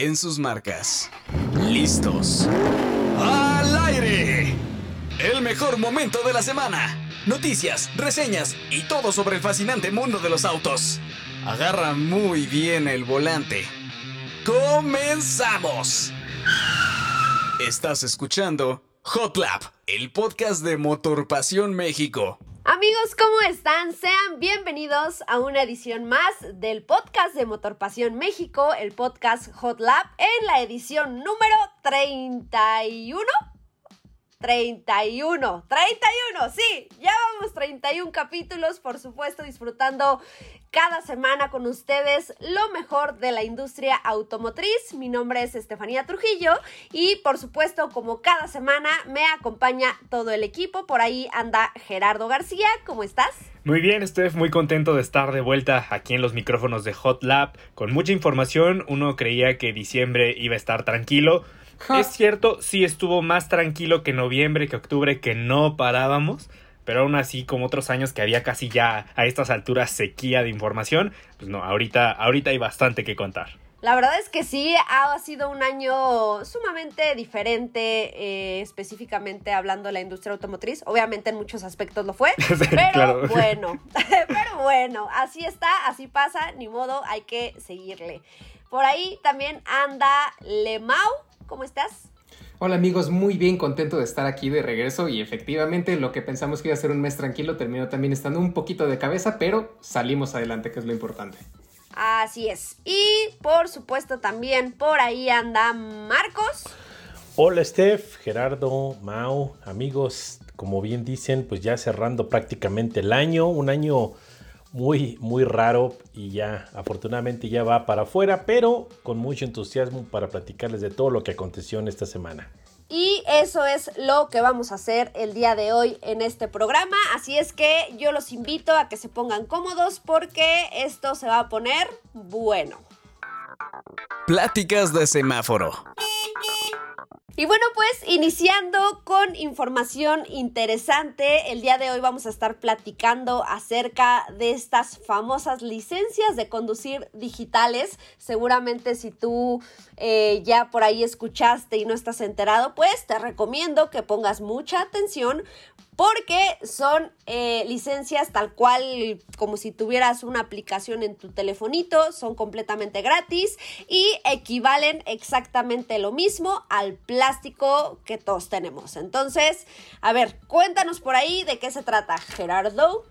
en sus marcas. ¿Listos? ¡Al aire! El mejor momento de la semana. Noticias, reseñas y todo sobre el fascinante mundo de los autos. Agarra muy bien el volante. ¡Comenzamos! Estás escuchando Hot Lap, el podcast de Motor Pasión México. Amigos, ¿cómo están? Sean bienvenidos a una edición más del podcast de Motor Pasión México, el podcast Hot Lab, en la edición número 31. 31, 31, sí, ya vamos 31 capítulos, por supuesto, disfrutando cada semana con ustedes lo mejor de la industria automotriz. Mi nombre es Estefanía Trujillo y por supuesto, como cada semana, me acompaña todo el equipo. Por ahí anda Gerardo García, ¿cómo estás? Muy bien, estoy muy contento de estar de vuelta aquí en los micrófonos de Hot Lab con mucha información. Uno creía que diciembre iba a estar tranquilo es cierto, sí estuvo más tranquilo que noviembre, que octubre, que no parábamos. Pero aún así, como otros años que había casi ya a estas alturas sequía de información, pues no, ahorita, ahorita hay bastante que contar. La verdad es que sí, ha sido un año sumamente diferente, eh, específicamente hablando de la industria automotriz. Obviamente en muchos aspectos lo fue, pero bueno, pero bueno, así está, así pasa, ni modo, hay que seguirle. Por ahí también anda Lemau, ¿Cómo estás? Hola amigos, muy bien, contento de estar aquí de regreso y efectivamente lo que pensamos que iba a ser un mes tranquilo terminó también estando un poquito de cabeza, pero salimos adelante, que es lo importante. Así es. Y por supuesto también por ahí anda Marcos. Hola Steph, Gerardo, Mau, amigos, como bien dicen, pues ya cerrando prácticamente el año, un año muy, muy raro y ya afortunadamente ya va para afuera, pero con mucho entusiasmo para platicarles de todo lo que aconteció en esta semana. Y eso es lo que vamos a hacer el día de hoy en este programa. Así es que yo los invito a que se pongan cómodos porque esto se va a poner bueno. Pláticas de semáforo. Y bueno, pues iniciando con información interesante, el día de hoy vamos a estar platicando acerca de estas famosas licencias de conducir digitales. Seguramente si tú eh, ya por ahí escuchaste y no estás enterado, pues te recomiendo que pongas mucha atención porque son eh, licencias tal cual como si tuvieras una aplicación en tu telefonito, son completamente gratis y equivalen exactamente lo mismo al plástico que todos tenemos. Entonces, a ver, cuéntanos por ahí de qué se trata, Gerardo.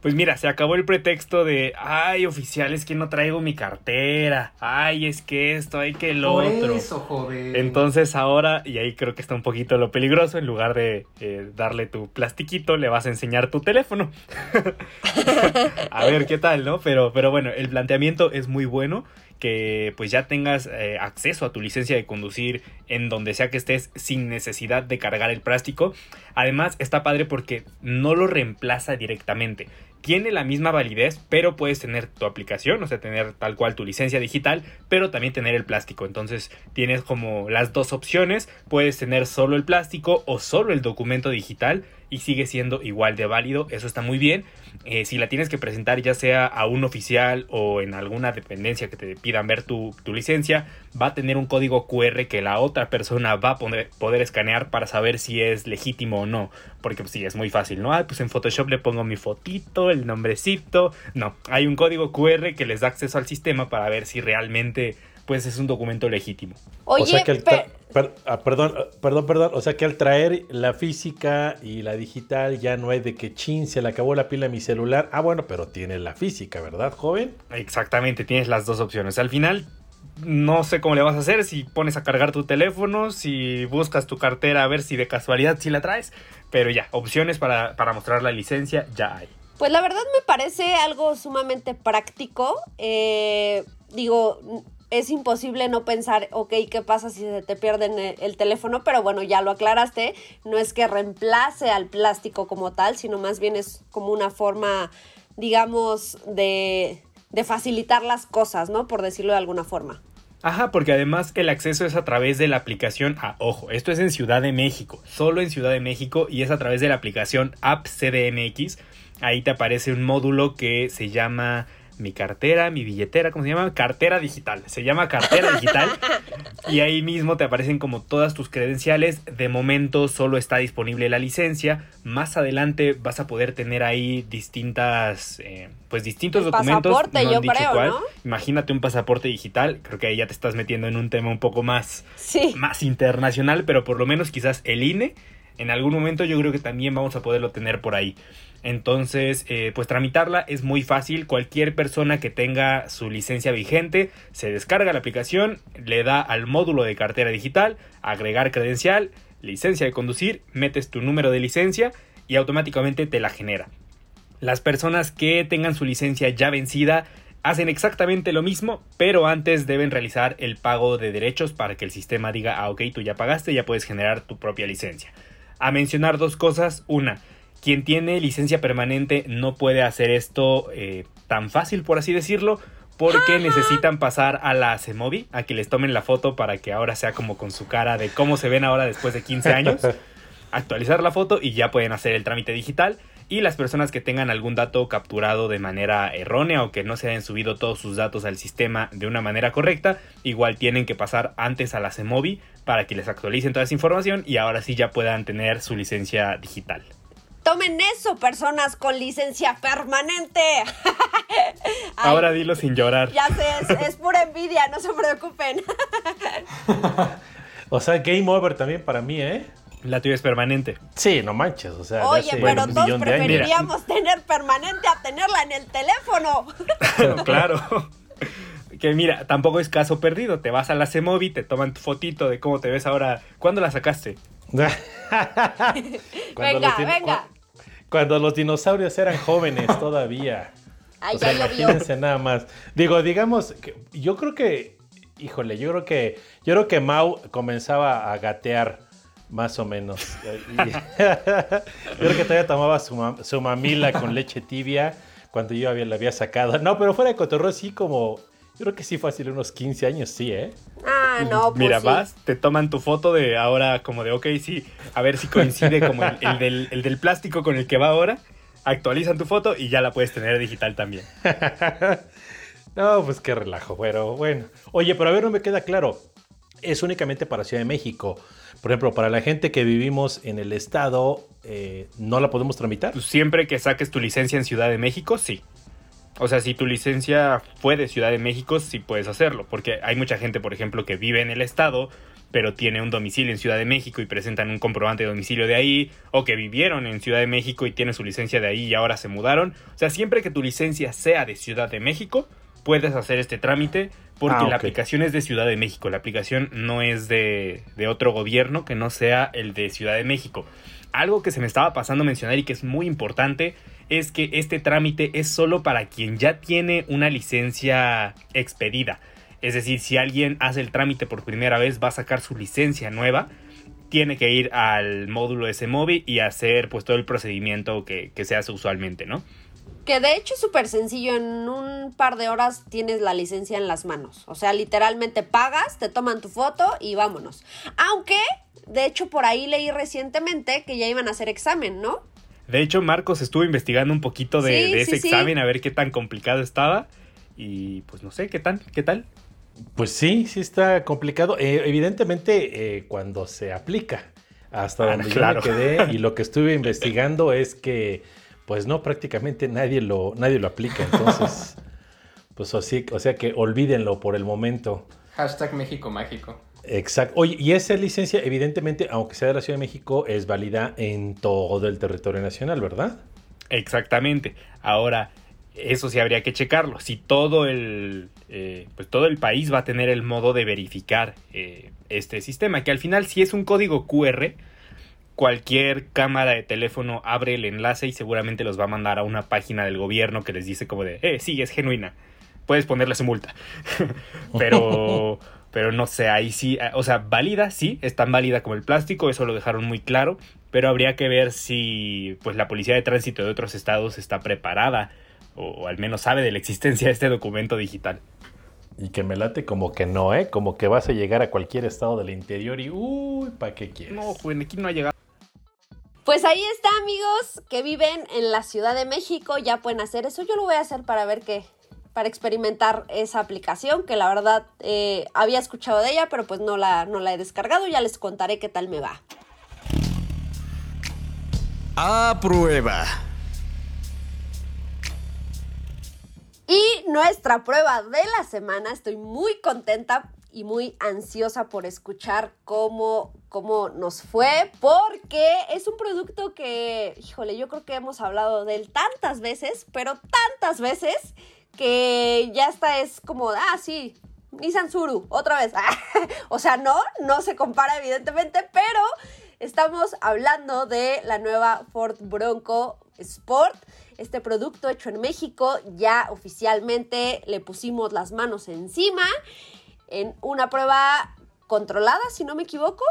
Pues mira, se acabó el pretexto de, ay, oficial, es que no traigo mi cartera, ay, es que esto, ay, que el otro. Eso, joven. Entonces ahora, y ahí creo que está un poquito lo peligroso, en lugar de eh, darle tu plastiquito, le vas a enseñar tu teléfono. a ver qué tal, ¿no? Pero, pero bueno, el planteamiento es muy bueno que pues ya tengas eh, acceso a tu licencia de conducir en donde sea que estés sin necesidad de cargar el plástico. Además está padre porque no lo reemplaza directamente tiene la misma validez, pero puedes tener tu aplicación, o sea, tener tal cual tu licencia digital, pero también tener el plástico. Entonces tienes como las dos opciones, puedes tener solo el plástico o solo el documento digital y sigue siendo igual de válido, eso está muy bien. Eh, si la tienes que presentar ya sea a un oficial o en alguna dependencia que te pidan ver tu, licencia, va a tener un código QR que la otra persona va a poder, poder escanear para saber si es legítimo o no. Porque pues, sí, es muy fácil, ¿no? Ah, pues en Photoshop le pongo mi fotito, el nombrecito. No, hay un código QR que les da acceso al sistema para ver si realmente pues es un documento legítimo. Oye, o sea que perdón, ah, perdón, perdón, o sea que al traer la física y la digital ya no hay de que chin, se le acabó la pila a mi celular. Ah, bueno, pero tiene la física, ¿verdad, joven? Exactamente, tienes las dos opciones. Al final no sé cómo le vas a hacer, si pones a cargar tu teléfono, si buscas tu cartera a ver si de casualidad si la traes, pero ya, opciones para, para mostrar la licencia ya hay. Pues la verdad me parece algo sumamente práctico. Eh, digo, es imposible no pensar, ok, ¿qué pasa si se te pierde el teléfono? Pero bueno, ya lo aclaraste, no es que reemplace al plástico como tal, sino más bien es como una forma, digamos, de, facilitar las cosas, ¿no? Por decirlo de alguna forma. Ajá, porque además el acceso es a través de la aplicación a Ojo. Esto es en Ciudad de México, solo en Ciudad de México y es a través de la aplicación App CDMX. Ahí te aparece un módulo que se llama mi cartera, mi billetera, ¿cómo se llama? Cartera digital. Se llama cartera digital. y ahí mismo te aparecen como todas tus credenciales. De momento solo está disponible la licencia. Más adelante vas a poder tener ahí distintas, eh, pues distintos El documentos. pasaporte, no yo creo, cuál. ¿no? Imagínate un pasaporte digital. Creo que ahí ya te estás metiendo en un tema un poco más, Sí. más internacional, pero por lo menos quizás el INE. En algún momento yo creo que también vamos a poderlo tener por ahí. Entonces, eh, pues tramitarla es muy fácil. Cualquier persona que tenga su licencia vigente se descarga la aplicación, le da al módulo de cartera digital, agregar credencial, licencia de conducir, metes tu número de licencia y automáticamente te la genera. Las personas que tengan su licencia ya vencida hacen exactamente lo mismo, pero antes deben realizar el pago de derechos para que el sistema diga, ah, ok, tú ya pagaste, ya puedes generar tu propia licencia. A mencionar dos cosas. Una, quien tiene licencia permanente no puede hacer esto eh, tan fácil, por así decirlo, porque necesitan pasar a la CEMOVI, a que les tomen la foto para que ahora sea como con su cara de cómo se ven ahora después de 15 años. actualizar la foto y ya pueden hacer el trámite digital. Y las personas que tengan algún dato capturado de manera errónea o que no se hayan subido todos sus datos al sistema de una manera correcta, igual tienen que pasar antes a la CEMOVI para que les actualicen toda esa información y ahora sí ya puedan tener su licencia digital. Tomen eso, personas con licencia permanente. Ay, Ahora dilo sin llorar. Ya sé, es, es pura envidia, no se preocupen. O sea, game over también para mí, ¿eh? La tuya es permanente. Sí, no manches, o sea, Oye, pero un todos preferiríamos tener permanente a tenerla en el teléfono. claro. Que mira, tampoco es caso perdido. Te vas a la CEMOVI, te toman tu fotito de cómo te ves ahora. ¿Cuándo la sacaste? Venga, venga. Cu- Cuando los dinosaurios eran jóvenes todavía. Ay, o sea, ya llovió. imagínense nada más. Digo, digamos, que yo creo que, híjole, yo creo que, yo creo que Mau comenzaba a gatear más o menos. Yo creo que todavía tomaba su, ma- su mamila con leche tibia cuando yo había, la había sacado. No, pero fuera de cotorreo sí como, yo creo que sí fácil unos 15 años, sí, ¿eh? Ah, no, pues Mira, sí. vas, te toman tu foto de ahora como de, ok, sí, a ver si coincide como el, el del, el del plástico con el que va ahora. Actualizan tu foto y ya la puedes tener digital también. No, pues qué relajo, pero bueno. Oye, pero a ver, no me queda claro. Es únicamente para Ciudad de México. Por ejemplo, para la gente que vivimos en el estado, eh, ¿no la podemos tramitar? Pues siempre que saques tu licencia en Ciudad de México, sí. O sea, si tu licencia fue de Ciudad de México, sí puedes hacerlo. Porque hay mucha gente, por ejemplo, que vive en el estado, pero tiene un domicilio en Ciudad de México y presentan un comprobante de domicilio de ahí. O que vivieron en Ciudad de México y tienen su licencia de ahí y ahora se mudaron. O sea, siempre que tu licencia sea de Ciudad de México, puedes hacer este trámite. Porque Ah, la aplicación es de Ciudad de México. La aplicación no es de, de otro gobierno que no sea el de Ciudad de México. Algo que se me estaba pasando a mencionar y que es muy importante es que este trámite es solo para quien ya tiene una licencia expedida. Es decir, si alguien hace el trámite por primera vez, va a sacar su licencia nueva, tiene que ir al módulo de Semovi y hacer pues todo el procedimiento que, que se hace usualmente, ¿no? Que de hecho es súper sencillo, en un par de horas tienes la licencia en las manos. O sea, literalmente pagas, te toman tu foto y vámonos. Aunque, de hecho, por ahí leí recientemente que ya iban a hacer examen, ¿no? De hecho, Marcos estuvo investigando un poquito de, Sí, de ese sí, sí. examen a ver qué tan complicado estaba. Y pues no sé, ¿qué tal? ¿Qué tal? Pues sí, sí está complicado. Eh, evidentemente, eh, cuando se aplica, hasta Ah, donde claro. yo me quedé y lo que estuve investigando es que, pues no, prácticamente nadie lo, nadie lo aplica. Entonces, pues así, o sea que olvídenlo por el momento. Hashtag México Mágico. Exacto. Oye, y esa licencia, evidentemente, aunque sea de la Ciudad de México, es válida en todo el territorio nacional, ¿verdad? Exactamente. Ahora, eso sí habría que checarlo. Si todo el, eh, pues todo el país va a tener el modo de verificar eh, este sistema, que al final si es un código QR, cualquier cámara de teléfono abre el enlace y seguramente los va a mandar a una página del gobierno que les dice como de, eh, sí, es genuina. Puedes ponerle su multa. pero, pero no sé, ahí sí, o sea, válida, sí, es tan válida como el plástico, eso lo dejaron muy claro, pero habría que ver si pues la policía de tránsito de otros estados está preparada o, o al menos sabe de la existencia de este documento digital. Y que me late como que no, ¿eh? Como que vas a llegar a cualquier estado del interior y, uy, ¿para qué quieres? No, joven, aquí no ha llegado. Pues ahí está, amigos, que viven en la Ciudad de México, ya pueden hacer eso. Yo lo voy a hacer para ver qué, para experimentar esa aplicación que la verdad eh, había escuchado de ella, pero pues no la, no la he descargado. Ya les contaré qué tal me va. A prueba. Y nuestra prueba de la semana, estoy muy contenta y muy ansiosa por escuchar cómo, cómo nos fue, porque es un producto que, híjole, yo creo que hemos hablado de él tantas veces, pero tantas veces, que ya está es como, ah, sí, Nissan Suru, otra vez. o sea, no, no se compara evidentemente, pero estamos hablando de la nueva Ford Bronco Sport. Este producto hecho en México, ya oficialmente le pusimos las manos encima en una prueba controlada, si no me equivoco,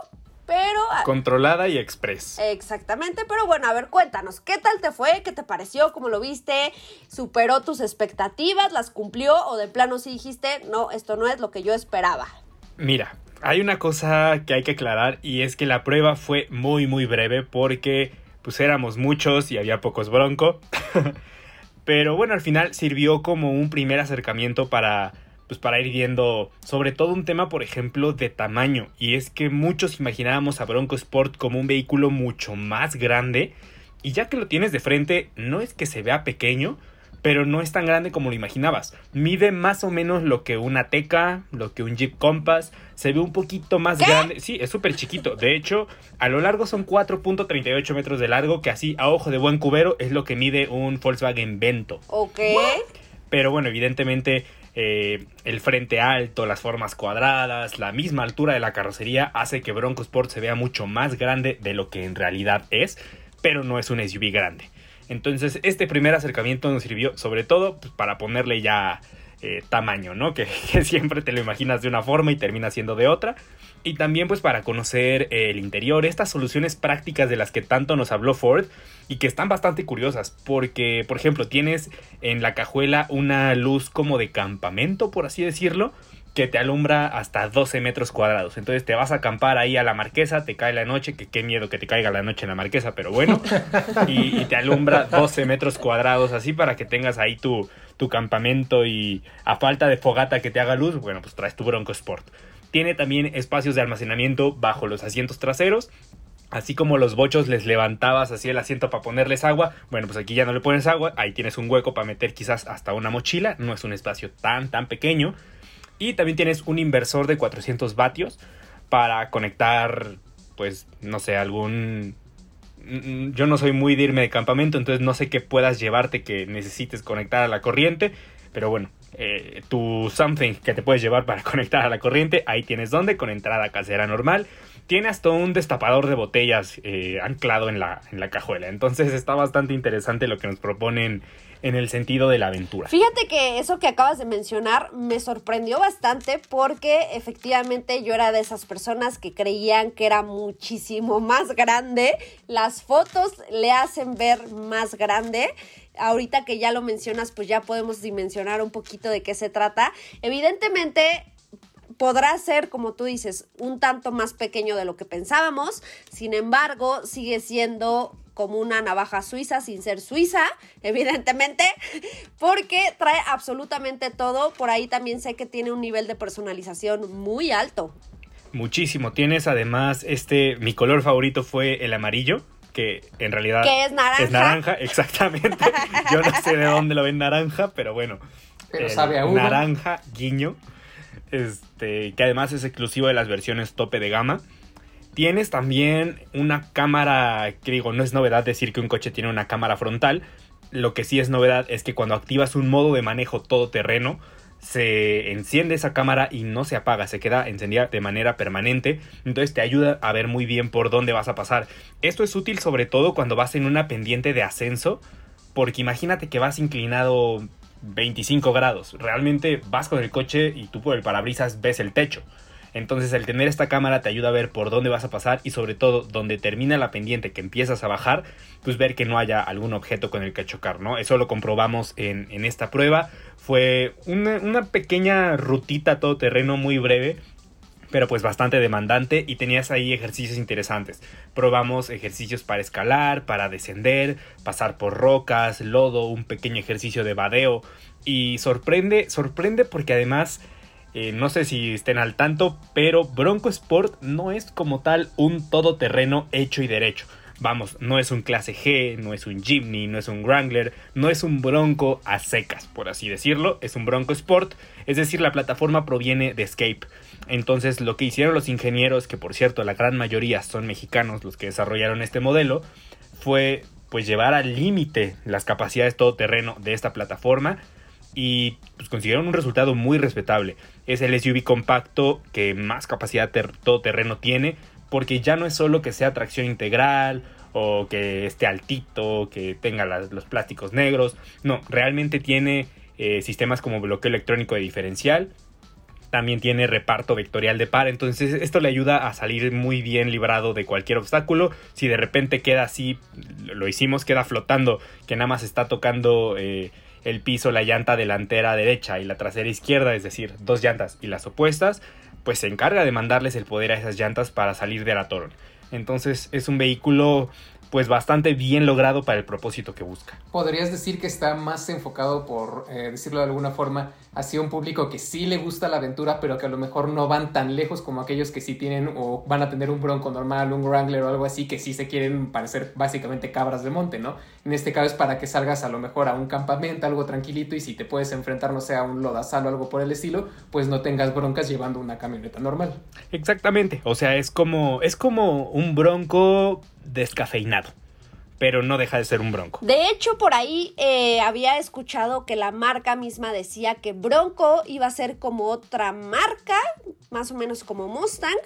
pero... ah, Controlada y express. Exactamente, pero bueno, a ver, cuéntanos, ¿qué tal te fue? ¿Qué te pareció? ¿Cómo lo viste? ¿Superó tus expectativas? ¿Las cumplió? ¿O de plano sí dijiste, no, esto no es lo que yo esperaba? Mira, hay una cosa que hay que aclarar y es que la prueba fue muy muy breve porque pues éramos muchos y había pocos bronco. Pero bueno, al final sirvió como un primer acercamiento para pues para ir viendo sobre todo un tema por ejemplo de tamaño y es que muchos imaginábamos a Bronco Sport como un vehículo mucho más grande y ya que lo tienes de frente no es que se vea pequeño pero no es tan grande como lo imaginabas. Mide más o menos lo que una Teca, lo que un Jeep Compass. Se ve un poquito más grande. Sí, es súper chiquito. De hecho, a lo largo son 4.38 metros de largo, que así a ojo de buen cubero es lo que mide un Volkswagen Vento. Ok. Pero bueno, evidentemente eh, el frente alto, las formas cuadradas, la misma altura de la carrocería hace que Bronco Sport se vea mucho más grande de lo que en realidad es, pero no es un SUV grande. Entonces, este primer acercamiento nos sirvió sobre todo pues, para ponerle ya eh, tamaño, ¿no? Que, que, siempre te lo imaginas de una forma y termina siendo de otra. Y también pues para conocer eh, el interior, estas soluciones prácticas de las que tanto nos habló Ford y que están bastante curiosas porque, por ejemplo, tienes en la cajuela una luz como de campamento, por así decirlo, que te alumbra hasta 12 metros cuadrados. Entonces te vas a acampar ahí a la marquesa, te cae la noche, que qué miedo que te caiga la noche en la marquesa, pero bueno. y, y, te alumbra 12 metros cuadrados así para que tengas ahí tu, tu campamento y a falta de fogata que te haga luz, bueno, pues traes tu Bronco Sport. Tiene también espacios de almacenamiento bajo los asientos traseros. Así como los bochos les levantabas así el asiento para ponerles agua, bueno, pues aquí ya no le pones agua, ahí tienes un hueco para meter quizás hasta una mochila, no es un espacio tan tan pequeño. Y también tienes un inversor de 400 vatios para conectar, pues, no sé, algún... Yo no soy muy de irme de campamento, entonces no sé qué puedas llevarte que necesites conectar a la corriente. Pero bueno, eh, tu something que te puedes llevar para conectar a la corriente, ahí tienes donde, con entrada casera normal. Tiene hasta un destapador de botellas eh, anclado en la, en la cajuela. Entonces está bastante interesante lo que nos proponen en el sentido de la aventura. Fíjate que eso que acabas de mencionar me sorprendió bastante porque efectivamente yo era de esas personas que creían que era muchísimo más grande. Las fotos le hacen ver más grande. Ahorita que ya lo mencionas, pues ya podemos dimensionar un poquito de qué se trata. Evidentemente, podrá ser, como tú dices, un tanto más pequeño de lo que pensábamos. Sin embargo, sigue siendo como una navaja suiza sin ser suiza, evidentemente, porque trae absolutamente todo. Por ahí también sé que tiene un nivel de personalización muy alto. Muchísimo. Tienes además este, mi color favorito fue el amarillo que en realidad que es naranja. Es naranja, exactamente. Yo no sé de dónde lo ven naranja, pero bueno. Pero sabe a uno. Naranja, guiño. Este, que además es exclusivo de las versiones tope de gama. Tienes también una cámara, que digo, no es novedad decir que un coche tiene una cámara frontal. Lo que sí es novedad es que cuando activas un modo de manejo todoterreno, se enciende esa cámara y no se apaga, se queda encendida de manera permanente, entonces te ayuda a ver muy bien por dónde vas a pasar. Esto es útil sobre todo cuando vas en una pendiente de ascenso, porque imagínate que vas inclinado 25 grados, realmente vas con el coche y tú por el parabrisas ves el techo. Entonces el tener esta cámara te ayuda a ver por dónde vas a pasar y sobre todo donde termina la pendiente que empiezas a bajar, pues ver que no haya algún objeto con el que chocar, ¿no? Eso lo comprobamos en, en esta prueba. Fue una, una pequeña rutita todoterreno muy breve pero pues bastante demandante y tenías ahí ejercicios interesantes. Probamos ejercicios para escalar, para descender, pasar por rocas, lodo, un pequeño ejercicio de vadeo y sorprende, sorprende porque además eh, no sé si estén al tanto, pero Bronco Sport no es como tal un todoterreno hecho y derecho. Vamos, no es un clase G, no es un Jimny, no es un Wrangler, no es un Bronco a secas, por así decirlo, es un Bronco Sport, es decir, la plataforma proviene de Escape. Entonces, lo que hicieron los ingenieros, que por cierto la gran mayoría son mexicanos los que desarrollaron este modelo, fue pues llevar al límite las capacidades todoterreno de esta plataforma y pues, consiguieron un resultado muy respetable. Es el SUV compacto que más capacidad todoterreno tiene, porque ya no es solo que sea tracción integral o que esté altito, que tenga los plásticos negros, no, realmente tiene eh, sistemas como bloqueo electrónico de diferencial, también tiene reparto vectorial de par, entonces esto le ayuda a salir muy bien librado de cualquier obstáculo. Si de repente queda así, lo hicimos, queda flotando, que nada más está tocando eh, el piso, la llanta delantera derecha y la trasera izquierda, es decir, dos llantas y las opuestas, pues se encarga de mandarles el poder a esas llantas para salir de la torre. Entonces es un vehículo pues bastante bien logrado para el propósito que busca. ¿Podrías decir que está más enfocado, por eh, decirlo de alguna forma, hacia un público que sí le gusta la aventura, pero que a lo mejor no van tan lejos como aquellos que sí tienen o van a tener un bronco normal, un Wrangler o algo así, que sí se quieren parecer básicamente cabras de monte, ¿no? En este caso es para que salgas a lo mejor a un campamento, algo tranquilito, y si te puedes enfrentar, no sé, a un lodazal o algo por el estilo, pues no tengas broncas llevando una camioneta normal. Exactamente, o sea, es como, es como un bronco descafeinado pero no deja de ser un Bronco. De hecho, por ahí eh, había escuchado que la marca misma decía que Bronco iba a ser como otra marca, más o menos como Mustang.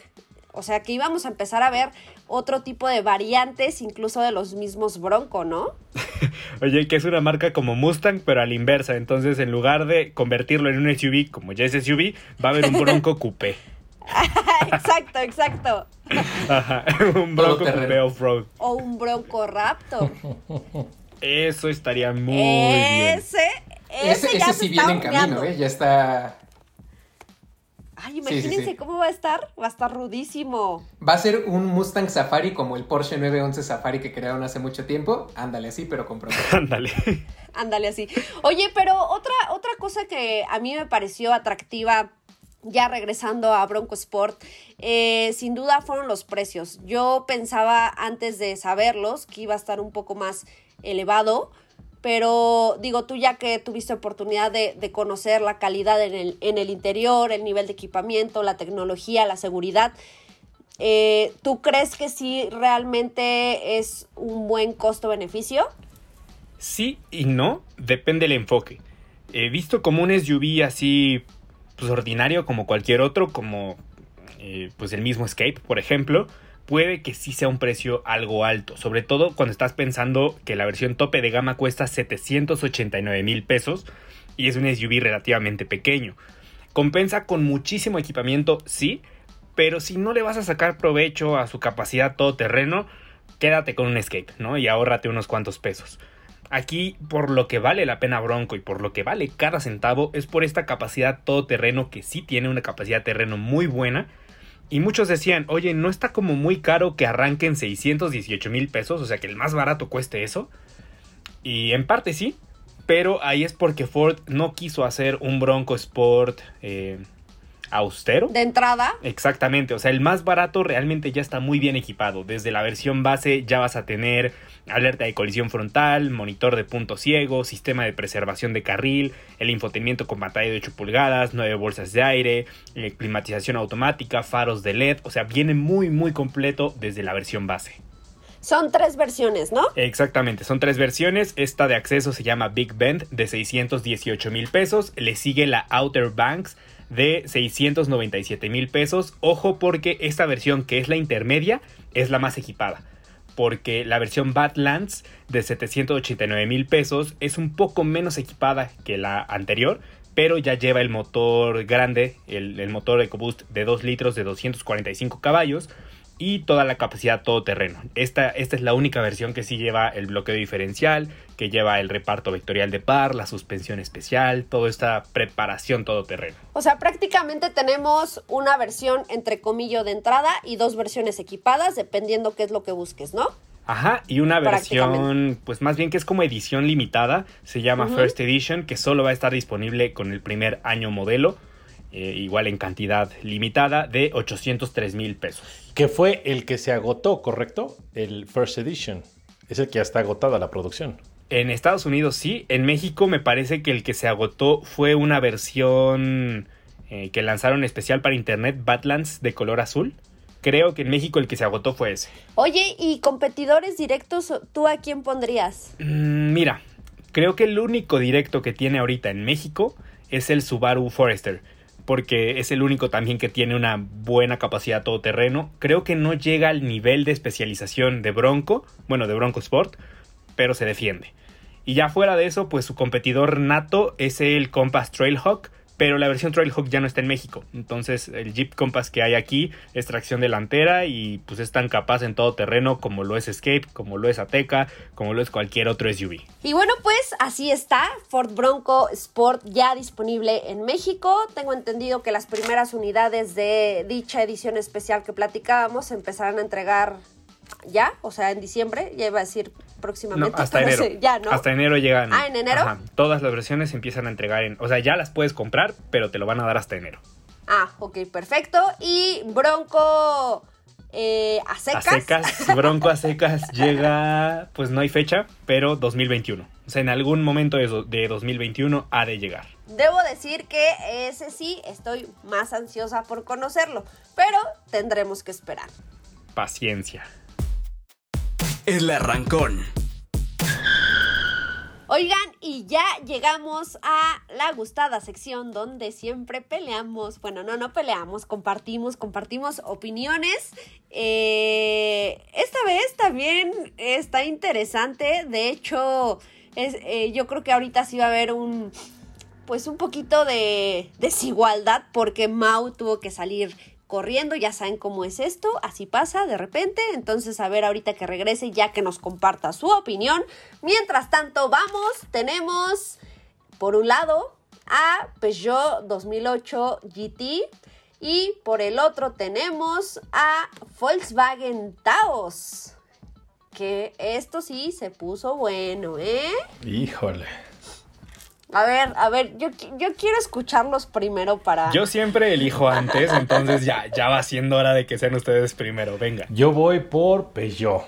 O sea que íbamos a empezar a ver otro tipo de variantes, incluso de los mismos Bronco, ¿no? Oye, que es una marca como Mustang, pero a la inversa. Entonces, en lugar de convertirlo en un SUV, como ya es SUV, va a haber un Bronco Coupé. exacto, exacto. un Bronco off-road. O un Bronco Raptor. Eso estaría muy bien. Ese, ese, ese sí viene en camino, ¿eh? Ya está. Ay, imagínense cómo va a estar. Va a estar rudísimo. Va a ser un Mustang Safari como el Porsche 911 Safari que crearon hace mucho tiempo. Ándale así, pero con Ándale. Ándale así. Oye, pero otra, otra cosa que a mí me pareció atractiva ya regresando a Bronco Sport, eh, sin duda fueron los precios. Yo pensaba antes de saberlos que iba a estar un poco más elevado, pero digo, tú ya que tuviste oportunidad de, conocer la calidad en el, interior, el nivel de equipamiento, la tecnología, la seguridad, eh, ¿tú crees que sí realmente es un buen costo-beneficio? Sí y no, depende del enfoque. He visto como un SUV así pues, ordinario como cualquier otro, como eh, pues el mismo Escape, por ejemplo, puede que sí sea un precio algo alto, sobre todo cuando estás pensando que la versión tope de gama cuesta 789 mil pesos y es un SUV relativamente pequeño. Compensa con muchísimo equipamiento, sí, pero si no le vas a sacar provecho a su capacidad todoterreno, quédate con un Escape, ¿no? Y ahórrate unos cuantos pesos. Aquí, por lo que vale la pena Bronco y por lo que vale cada centavo, es por esta capacidad todoterreno que sí tiene una capacidad terreno muy buena. Y muchos decían, oye, ¿no está como muy caro que arranquen 618 mil pesos? O sea, que el más barato cueste eso. Y en parte sí, pero ahí es porque Ford no quiso hacer un Bronco Sport eh, austero. De entrada. Exactamente, o sea, el más barato realmente ya está muy bien equipado. Desde la versión base ya vas a tener alerta de colisión frontal, monitor de punto ciego, sistema de preservación de carril, el infotenimiento con pantalla de 8 pulgadas, 9 bolsas de aire, eh, climatización automática, faros de LED, o sea, viene muy muy completo desde la versión base. Son tres versiones, ¿no? Exactamente, son tres versiones. Esta de acceso se llama Big Bend de 618 mil pesos. Le sigue la Outer Banks de 697 mil pesos. Ojo porque esta versión que es la intermedia es la más equipada. Porque la versión Badlands de 789 mil pesos es un poco menos equipada que la anterior. Pero ya lleva el motor grande, el, motor EcoBoost de 2 litros de 245 caballos y toda la capacidad todoterreno. Esta, esta es la única versión que sí lleva el bloqueo diferencial, que lleva el reparto vectorial de par, la suspensión especial, toda esta preparación todoterreno. O sea, prácticamente tenemos una versión entre comillas de entrada y dos versiones equipadas, dependiendo qué es lo que busques, ¿no? Ajá, y una versión, pues más bien que es como edición limitada, se llama First Edition, que solo va a estar disponible con el primer año modelo eh, igual en cantidad limitada, de 803 mil pesos. Que fue el que se agotó, ¿correcto? El First Edition. Es el que ya está agotada la producción. En Estados Unidos sí, en México me parece que el que se agotó fue una versión eh, que lanzaron especial para internet, Badlands de color azul. Creo que en México el que se agotó fue ese. Oye, ¿y competidores directos tú a quién pondrías? Mm, mira, creo que el único directo que tiene ahorita en México es el Subaru Forester porque es el único también que tiene una buena capacidad todoterreno. Creo que no llega al nivel de especialización de Bronco, bueno, de Bronco Sport, pero se defiende. Y ya fuera de eso, pues su competidor nato es el Compass Trailhawk, pero la versión Trailhawk ya no está en México. Entonces el Jeep Compass que hay aquí es tracción delantera y pues es tan capaz en todo terreno como lo es Escape, como lo es Ateca, como lo es cualquier otro SUV. Y bueno, pues así está, Ford Bronco Sport ya disponible en México. Tengo entendido que las primeras unidades de dicha edición especial que platicábamos empezarán a entregar ya, o sea, en diciembre, ya iba a decir próximamente. hasta enero. ya, ¿no? Hasta enero llegan. Ah, en enero. todas las versiones empiezan a entregar en. O sea, ya las puedes comprar, pero te lo van a dar hasta enero. Ah, ok, perfecto. Y Bronco eh, a secas. A secas, Bronco a secas llega, pues no hay fecha, pero 2021. O sea, en algún momento de, de 2021 ha de llegar. Debo decir que ese sí estoy más ansiosa por conocerlo, pero tendremos que esperar. Paciencia el arrancón. Oigan, y ya llegamos a la gustada sección donde siempre peleamos. Bueno, no, no peleamos, compartimos, compartimos opiniones. Eh, esta vez también está interesante. De hecho, es, eh, yo creo que ahorita sí va a haber un pues un poquito de desigualdad porque Mau tuvo que salir corriendo, ya saben cómo es esto, así pasa de repente, entonces a ver ahorita que regrese ya que nos comparta su opinión. Mientras tanto, vamos, tenemos por un lado a Peugeot 2008 GT y por el otro tenemos a Volkswagen Taos. Que esto sí se puso bueno, ¿eh? Híjole. A ver, a ver, yo, yo quiero escucharlos primero para... Yo siempre elijo antes, entonces ya, ya va siendo hora de que sean ustedes primero, venga. Yo voy por Peugeot.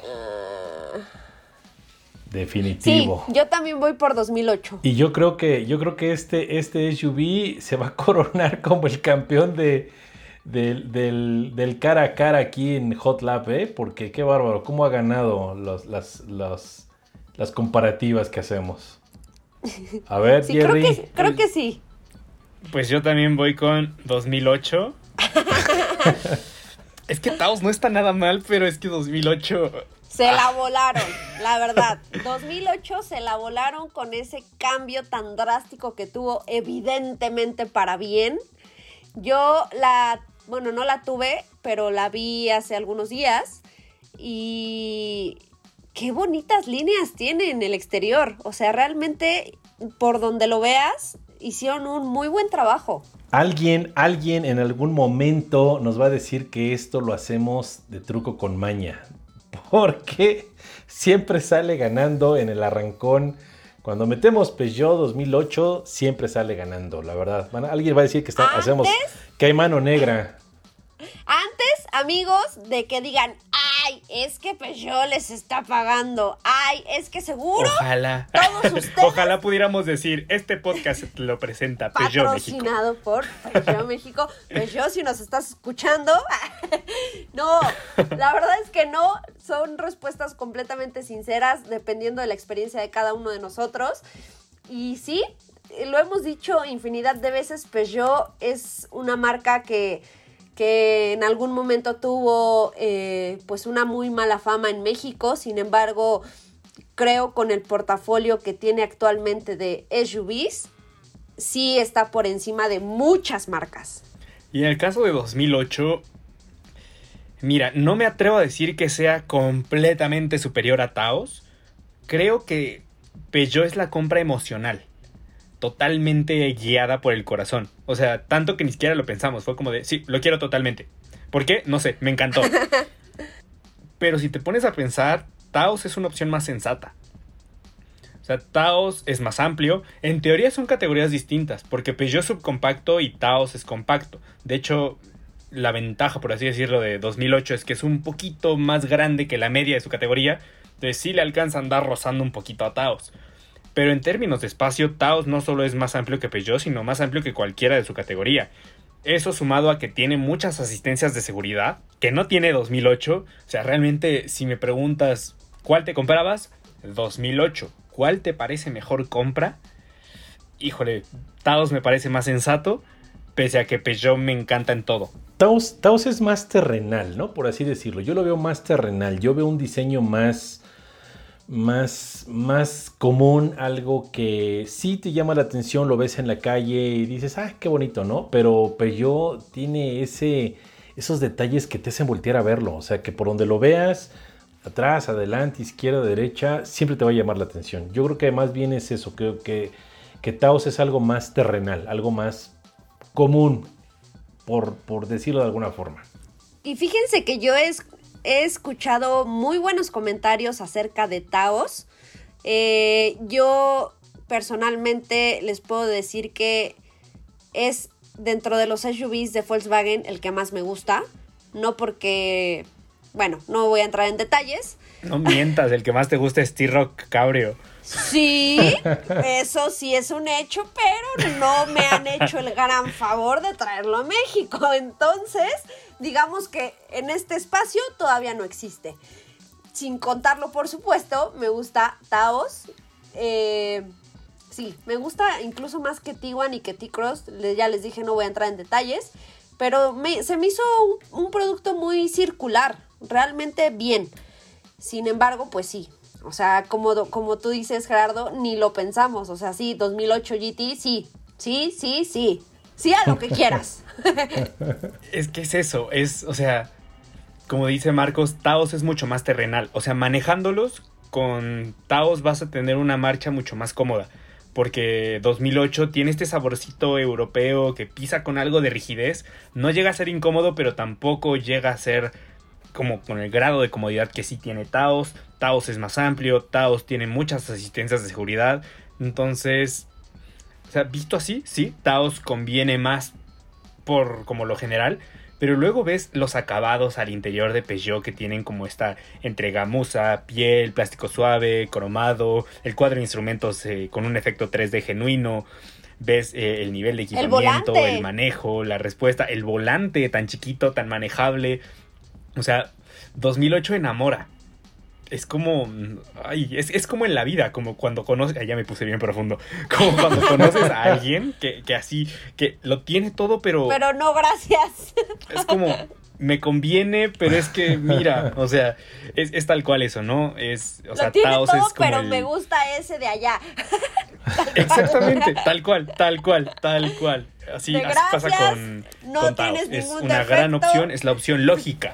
Definitivo. Sí, yo también voy por 2008. Y yo creo que, yo creo que este, este SUV se va a coronar como el campeón de, del, cara a cara aquí en Hot Lab, ¿eh? Porque qué bárbaro, cómo ha ganado los, las, las comparativas que hacemos. A ver, sí, Creo que, creo que sí. Pues yo también voy con 2008. es que Taos no está nada mal, pero es que 2008... Se la volaron, la verdad. 2008 se la volaron con ese cambio tan drástico que tuvo, evidentemente para bien. Yo la, bueno, no la tuve, pero la vi hace algunos días y qué bonitas líneas tiene en el exterior. O sea, realmente, por donde lo veas, hicieron un muy buen trabajo. Alguien, alguien en algún momento nos va a decir que esto lo hacemos de truco con maña. Porque siempre sale ganando en el arrancón. Cuando metemos Peugeot 2008, siempre sale ganando, la verdad. alguien va a decir que está, hacemos que hay mano negra. Antes, amigos, de que digan, ay, es que Peugeot les está pagando, ay, es que seguro. Ojalá. Todos ustedes. Ojalá pudiéramos decir, este podcast lo presenta Peugeot México. Patrocinado por Peugeot México. Peugeot, si nos estás escuchando. no, la verdad es que no. Son respuestas completamente sinceras, dependiendo de la experiencia de cada uno de nosotros. Y sí, lo hemos dicho infinidad de veces, Peugeot es una marca que que en algún momento tuvo eh, pues una muy mala fama en México, sin embargo creo con el portafolio que tiene actualmente de SUVs, sí está por encima de muchas marcas. Y en el caso de 2008, Mira, no me atrevo a decir que sea completamente superior a Taos. Creo que Peugeot es la compra emocional. Totalmente guiada por el corazón. O sea, tanto que ni siquiera lo pensamos. Fue como de, sí, lo quiero totalmente. ¿Por qué? No sé, me encantó. Pero si te pones a pensar, Taos es una opción más sensata. O sea, Taos es más amplio. En teoría son categorías distintas, porque Peugeot es subcompacto y Taos es compacto. De hecho, la ventaja, por así decirlo, de 2008 es que es un poquito más grande que la media de su categoría. Entonces sí le alcanza a andar rozando un poquito a Taos. Pero en términos de espacio, Taos no solo es más amplio que Peugeot, sino más amplio que cualquiera de su categoría. Eso sumado a que tiene muchas asistencias de seguridad, que no tiene 2008. O sea, realmente si me preguntas cuál te comprabas, 2008. ¿Cuál te parece mejor compra? Híjole, Taos me parece más sensato, pese a que Peugeot me encanta en todo. Taos, Taos es más terrenal, ¿no? Por así decirlo. Yo lo veo más terrenal. Yo veo un diseño más más, más común, algo que sí te llama la atención, lo ves en la calle y dices, ah, qué bonito, ¿no? Pero Peugeot tiene ese, esos detalles que te hacen voltear a verlo, o sea, que por donde lo veas, atrás, adelante, izquierda, derecha, siempre te va a llamar la atención. Yo creo que más bien es eso, creo que, que Taos es algo más terrenal, algo más común, por, por decirlo de alguna forma. Y fíjense que yo es, he escuchado muy buenos comentarios acerca de Taos. Eh, yo personalmente les puedo decir que es dentro de los SUVs de Volkswagen el que más me gusta. No porque, bueno, no voy a entrar en detalles. No mientas, el que más te gusta es T-Rock Cabrio. Sí, eso sí es un hecho, pero no me han hecho el gran favor de traerlo a México. Entonces, digamos que en este espacio todavía no existe. Sin contarlo, por supuesto, me gusta Taos. Eh, sí, me gusta incluso más que Tiguan y que T-Cross. Ya les dije, no voy a entrar en detalles. Pero se me hizo un, un producto muy circular, realmente bien. Sin embargo, pues sí, o sea, como, como tú dices, Gerardo, ni lo pensamos. O sea, sí, 2008 GT, sí, sí, sí, sí. Sí a lo que quieras. es que es eso, es, o sea, como dice Marcos, Taos es mucho más terrenal. O sea, manejándolos con Taos vas a tener una marcha mucho más cómoda. Porque 2008 tiene este saborcito europeo que pisa con algo de rigidez. No llega a ser incómodo, pero tampoco llega a ser como con el grado de comodidad que sí tiene Taos. Taos es más amplio, Taos tiene muchas asistencias de seguridad. Entonces, sea, visto así, sí, Taos conviene más por como lo general. Pero luego ves los acabados al interior de Peugeot que tienen como esta entre gamuza, piel, plástico suave, cromado, el cuadro de instrumentos eh, con un efecto 3D genuino. Ves eh, el nivel de equipamiento, el, el manejo, la respuesta, el volante tan chiquito, tan manejable. O sea, 2008 enamora. Es como. Ay, es, como en la vida, como cuando conoces. ya me puse bien profundo. Como cuando conoces a alguien que, que así. que lo tiene todo, pero. Pero no, gracias. Es como me conviene, pero es que, mira, o sea, es, tal cual eso, ¿no? Es, o sea, tiene todo, es como pero me gusta ese de allá. Exactamente, tal cual, tal cual, tal cual. Así, pasa con, no Taos. Es una gran opción, es la opción lógica.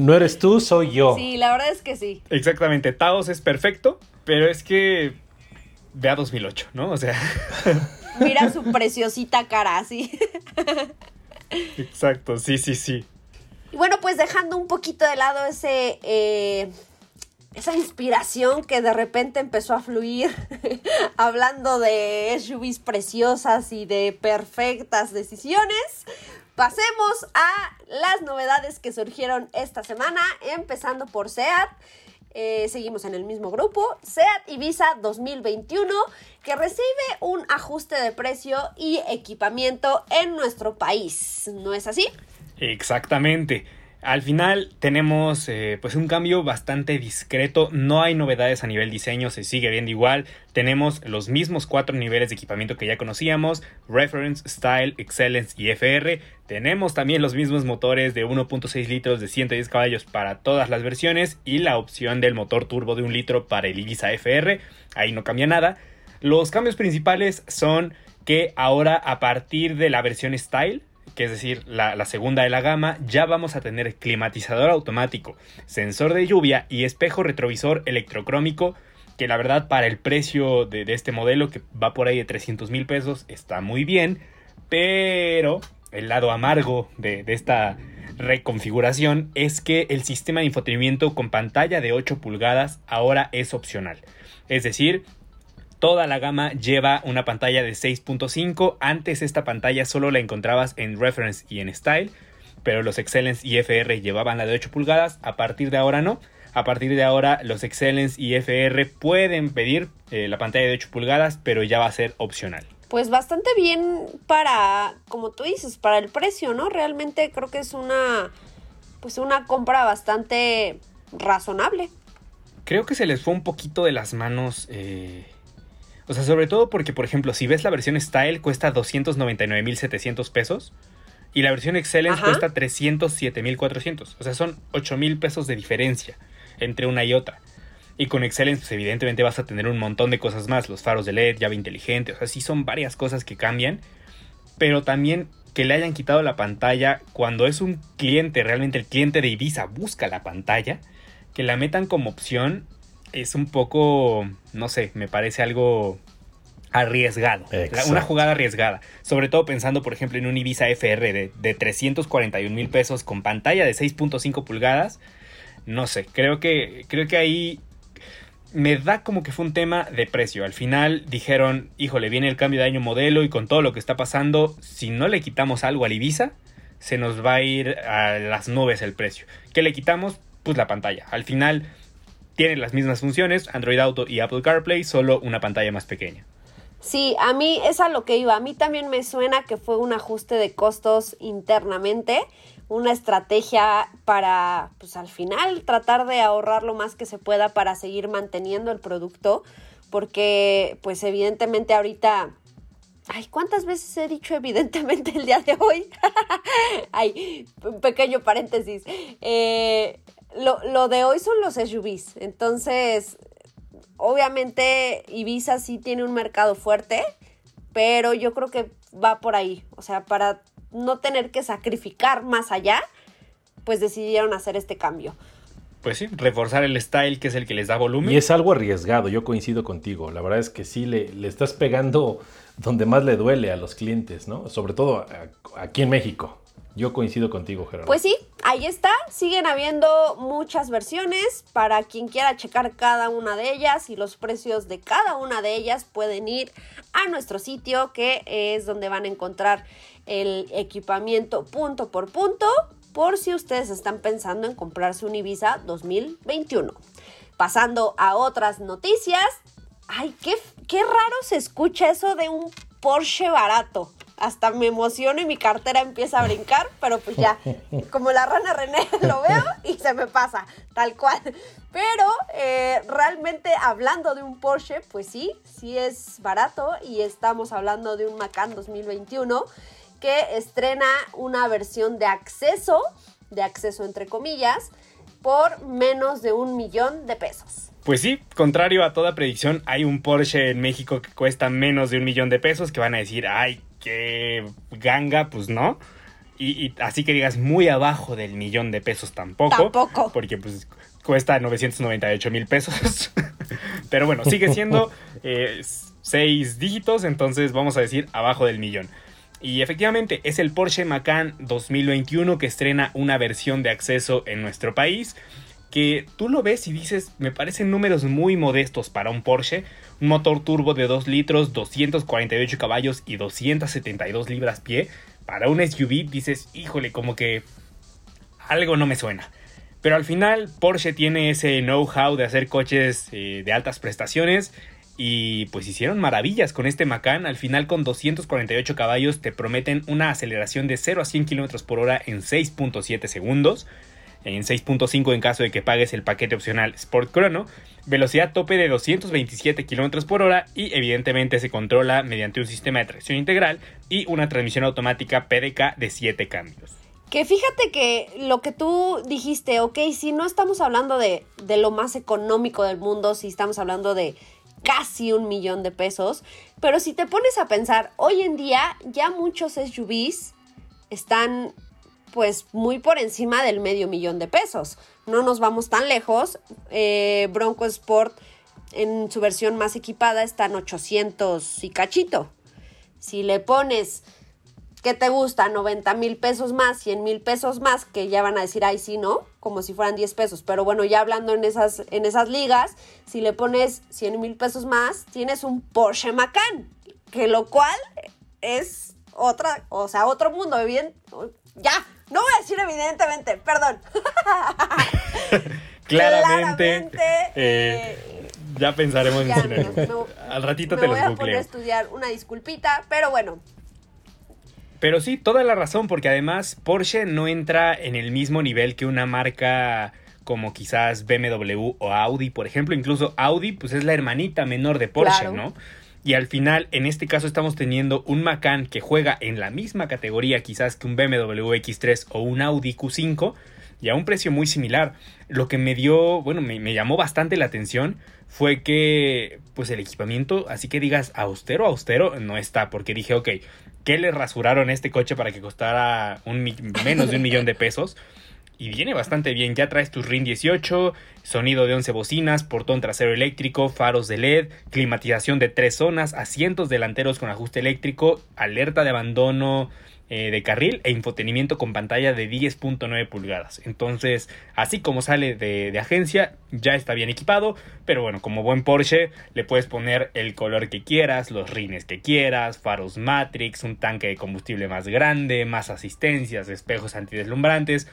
No eres tú, soy yo. Sí, la verdad es que sí. Exactamente, Taos es perfecto, pero es que ve a 2008, ¿no? O sea... Mira su preciosita cara, así. Exacto, sí, sí, sí. Y bueno, pues dejando un poquito de lado ese... Eh, esa inspiración que de repente empezó a fluir hablando de SUVs preciosas y de perfectas decisiones, Pasemos a las novedades que surgieron esta semana, empezando por SEAT. Eh, seguimos en el mismo grupo, SEAT Ibiza 2021, que recibe un ajuste de precio y equipamiento en nuestro país. ¿No es así? Exactamente. Al final tenemos eh, pues un cambio bastante discreto, no hay novedades a nivel diseño, se sigue viendo igual, tenemos los mismos cuatro niveles de equipamiento que ya conocíamos, Reference, Style, Excellence y FR, tenemos también los mismos motores de 1.6 litros de 110 caballos para todas las versiones y la opción del motor turbo de un litro para el Ibiza FR, ahí no cambia nada. Los cambios principales son que ahora a partir de la versión Style que es decir, la, segunda de la gama, ya vamos a tener climatizador automático, sensor de lluvia y espejo retrovisor electrocrómico, que la verdad para el precio de, de este modelo, que va por ahí de 300 mil pesos, está muy bien, pero el lado amargo de, de esta reconfiguración es que el sistema de infotenimiento con pantalla de 8 pulgadas ahora es opcional. Es decir, toda la gama lleva una pantalla de 6.5. Antes esta pantalla solo la encontrabas en Reference y en Style, pero los Excellence y FR llevaban la de 8 pulgadas. A partir de ahora no. A partir de ahora los Excellence y FR pueden pedir eh, la pantalla de 8 pulgadas, pero ya va a ser opcional pues bastante bien para, como tú dices, para el precio, ¿no? Realmente creo que es una, pues una compra bastante razonable. Creo que se les fue un poquito de las manos. Eh... O sea, sobre todo porque, por ejemplo, si ves la versión Style cuesta 299.700 pesos y la versión Excellence Ajá. cuesta 307.400. O sea, son 8.000 pesos de diferencia entre una y otra. Y con Excellence, pues evidentemente vas a tener un montón de cosas más. Los faros de LED, llave inteligente. O sea, sí son varias cosas que cambian. Pero también que le hayan quitado la pantalla cuando es un cliente, realmente el cliente de Ibiza busca la pantalla. Que la metan como opción es un poco, no sé, me parece algo arriesgado. Exacto. Una jugada arriesgada. Sobre todo pensando, por ejemplo, en un Ibiza FR de, de 341 mil pesos con pantalla de 6.5 pulgadas. No sé, creo que, creo que ahí me da como que fue un tema de precio. Al final dijeron, híjole, viene el cambio de año modelo y con todo lo que está pasando, si no le quitamos algo al Ibiza, se nos va a ir a las nubes el precio. ¿Qué le quitamos? Pues la pantalla. Al final tienen las mismas funciones, Android Auto y Apple CarPlay, solo una pantalla más pequeña. Sí, a mí es a lo que iba. A mí también me suena que fue un ajuste de costos internamente una estrategia para, pues al final, tratar de ahorrar lo más que se pueda para seguir manteniendo el producto, porque pues evidentemente ahorita... Ay, ¿cuántas veces he dicho evidentemente el día de hoy? Ay, un pequeño paréntesis. Eh, lo, lo de hoy son los SUVs. Entonces, obviamente Ibiza sí tiene un mercado fuerte, pero yo creo que va por ahí. O sea, para no tener que sacrificar más allá, pues decidieron hacer este cambio. Pues sí, reforzar el style que es el que les da volumen. Y es algo arriesgado, yo coincido contigo. La verdad es que sí le, le estás pegando donde más le duele a los clientes, ¿no? Sobre todo a, aquí en México. Yo coincido contigo, Gerardo. Pues sí, ahí está. Siguen habiendo muchas versiones. Para quien quiera checar cada una de ellas y los precios de cada una de ellas, pueden ir a nuestro sitio, que es donde van a encontrar el equipamiento punto por punto, por si ustedes están pensando en comprarse un Ibiza 2021. Pasando a otras noticias. Ay, qué, qué raro se escucha eso de un Porsche barato hasta me emociono y mi cartera empieza a brincar, pero pues ya, como la rana René lo veo y se me pasa, tal cual. Pero eh, realmente hablando de un Porsche, pues sí, sí es barato y estamos hablando de un Macan 2021 que estrena una versión de acceso, de acceso entre comillas, por menos de un millón de pesos. Pues sí, contrario a toda predicción, hay un Porsche en México que cuesta menos de un millón de pesos que van a decir, ay, qué ganga, pues no. Y, y, así que digas muy abajo del millón de pesos tampoco. Tampoco. Porque pues cuesta 998 mil pesos. Pero bueno, sigue siendo eh, seis dígitos, entonces vamos a decir abajo del millón. Y efectivamente es el Porsche Macan 2021 que estrena una versión de acceso en nuestro país que tú lo ves y dices, me parecen números muy modestos para un Porsche, un motor turbo de 2 litros, 248 caballos y 272 libras pie. Para un SUV dices, híjole, como que algo no me suena. Pero al final Porsche tiene ese know-how de hacer coches eh, de altas prestaciones y pues hicieron maravillas con este Macan. Al final con 248 caballos te prometen una aceleración de 0 a 100 km por hora en 6.7 segundos en 6.5 en caso de que pagues el paquete opcional Sport Chrono, velocidad tope de 227 km por hora y evidentemente se controla mediante un sistema de tracción integral y una transmisión automática PDK de 7 cambios. Que fíjate que lo que tú dijiste, ok, si no estamos hablando de, de lo más económico del mundo, si estamos hablando de casi un millón de pesos, pero si te pones a pensar, hoy en día ya muchos SUVs están pues muy por encima del medio millón de pesos. No nos vamos tan lejos. Eh, Bronco Sport en su versión más equipada están 800 y cachito. Si le pones, ¿qué te gusta? 90 mil pesos más, 100 mil pesos más, que ya van a decir, ay, sí, ¿no? Como si fueran 10 pesos. Pero bueno, ya hablando en esas, en esas ligas, si le pones 100 mil pesos más, tienes un Porsche Macan, que lo cual es otra, o sea, otro mundo, bien, ya, no voy a decir evidentemente, perdón. Claramente. Eh, eh, ya pensaremos en. Al ratito te los voy a poner a estudiar una disculpita, pero bueno. Pero sí, toda la razón, porque además Porsche no entra en el mismo nivel que una marca como quizás BMW o Audi, por ejemplo. Incluso Audi, pues es la hermanita menor de Porsche, ¿no? Y al final, en este caso, estamos teniendo un Macan que juega en la misma categoría quizás que un BMW X3 o un Audi Q5 y a un precio muy similar. Lo que me dio, bueno, me, me, llamó bastante la atención fue que, pues el equipamiento, así que digas austero, austero, no está, porque dije, ok, ¿qué le rasuraron este coche para que costara un, menos de un millón de pesos? Y viene bastante bien. Ya traes tu RIN 18, sonido de 11 bocinas, portón trasero eléctrico, faros de LED, climatización de tres zonas, asientos delanteros con ajuste eléctrico, alerta de abandono eh, de carril e infotenimiento con pantalla de 10.9 pulgadas. Entonces, así como sale de, agencia, ya está bien equipado, pero bueno, como buen Porsche, le puedes poner el color que quieras, los rines que quieras, faros Matrix, un tanque de combustible más grande, más asistencias, espejos antideslumbrantes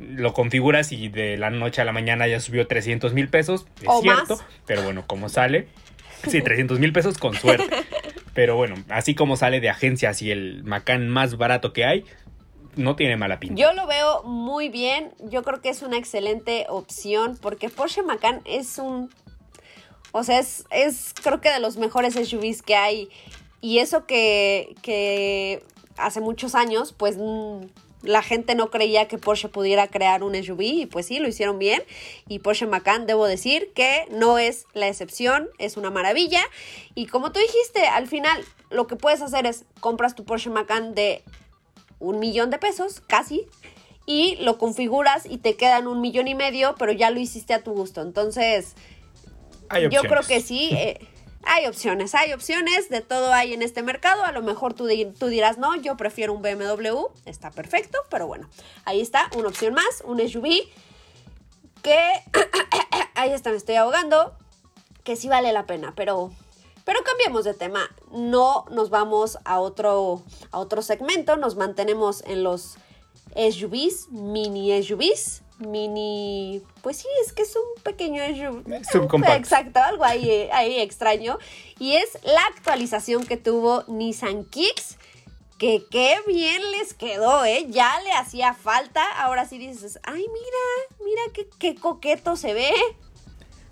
lo configuras y de la noche a la mañana ya subió 300 mil pesos, es cierto, pero bueno, como sale, sí, 300 mil pesos con suerte. Pero bueno, así como sale de agencias y el Macan más barato que hay, no tiene mala pinta. Yo lo veo muy bien, yo creo que es una excelente opción porque Porsche Macan es un... O sea, es, es creo que de los mejores SUVs que hay. Y eso que, que hace muchos años, pues la gente no creía que Porsche pudiera crear un SUV y pues sí, lo hicieron bien. Y Porsche Macan, debo decir que no es la excepción, es una maravilla. Y como tú dijiste, al final lo que puedes hacer es compras tu Porsche Macan de un millón de pesos, casi, y lo configuras y te quedan un millón y medio, pero ya lo hiciste a tu gusto. Entonces, yo creo que sí. Eh, hay opciones, hay opciones, de todo hay en este mercado. A lo mejor tú, tú dirás, no, yo prefiero un BMW, está perfecto, pero bueno, ahí está, una opción más, un SUV que, ahí está, me estoy ahogando, que sí vale la pena, pero, pero cambiemos de tema, no nos vamos a otro, a otro segmento, nos mantenemos en los SUVs, mini SUVs, mini, pues sí, es que es un pequeño Exacto, algo ahí, ahí extraño. Y es la actualización que tuvo Nissan Kicks. Que qué bien les quedó, ¿eh? Ya le hacía falta. Ahora sí dices, ay, mira, mira qué, qué coqueto se ve.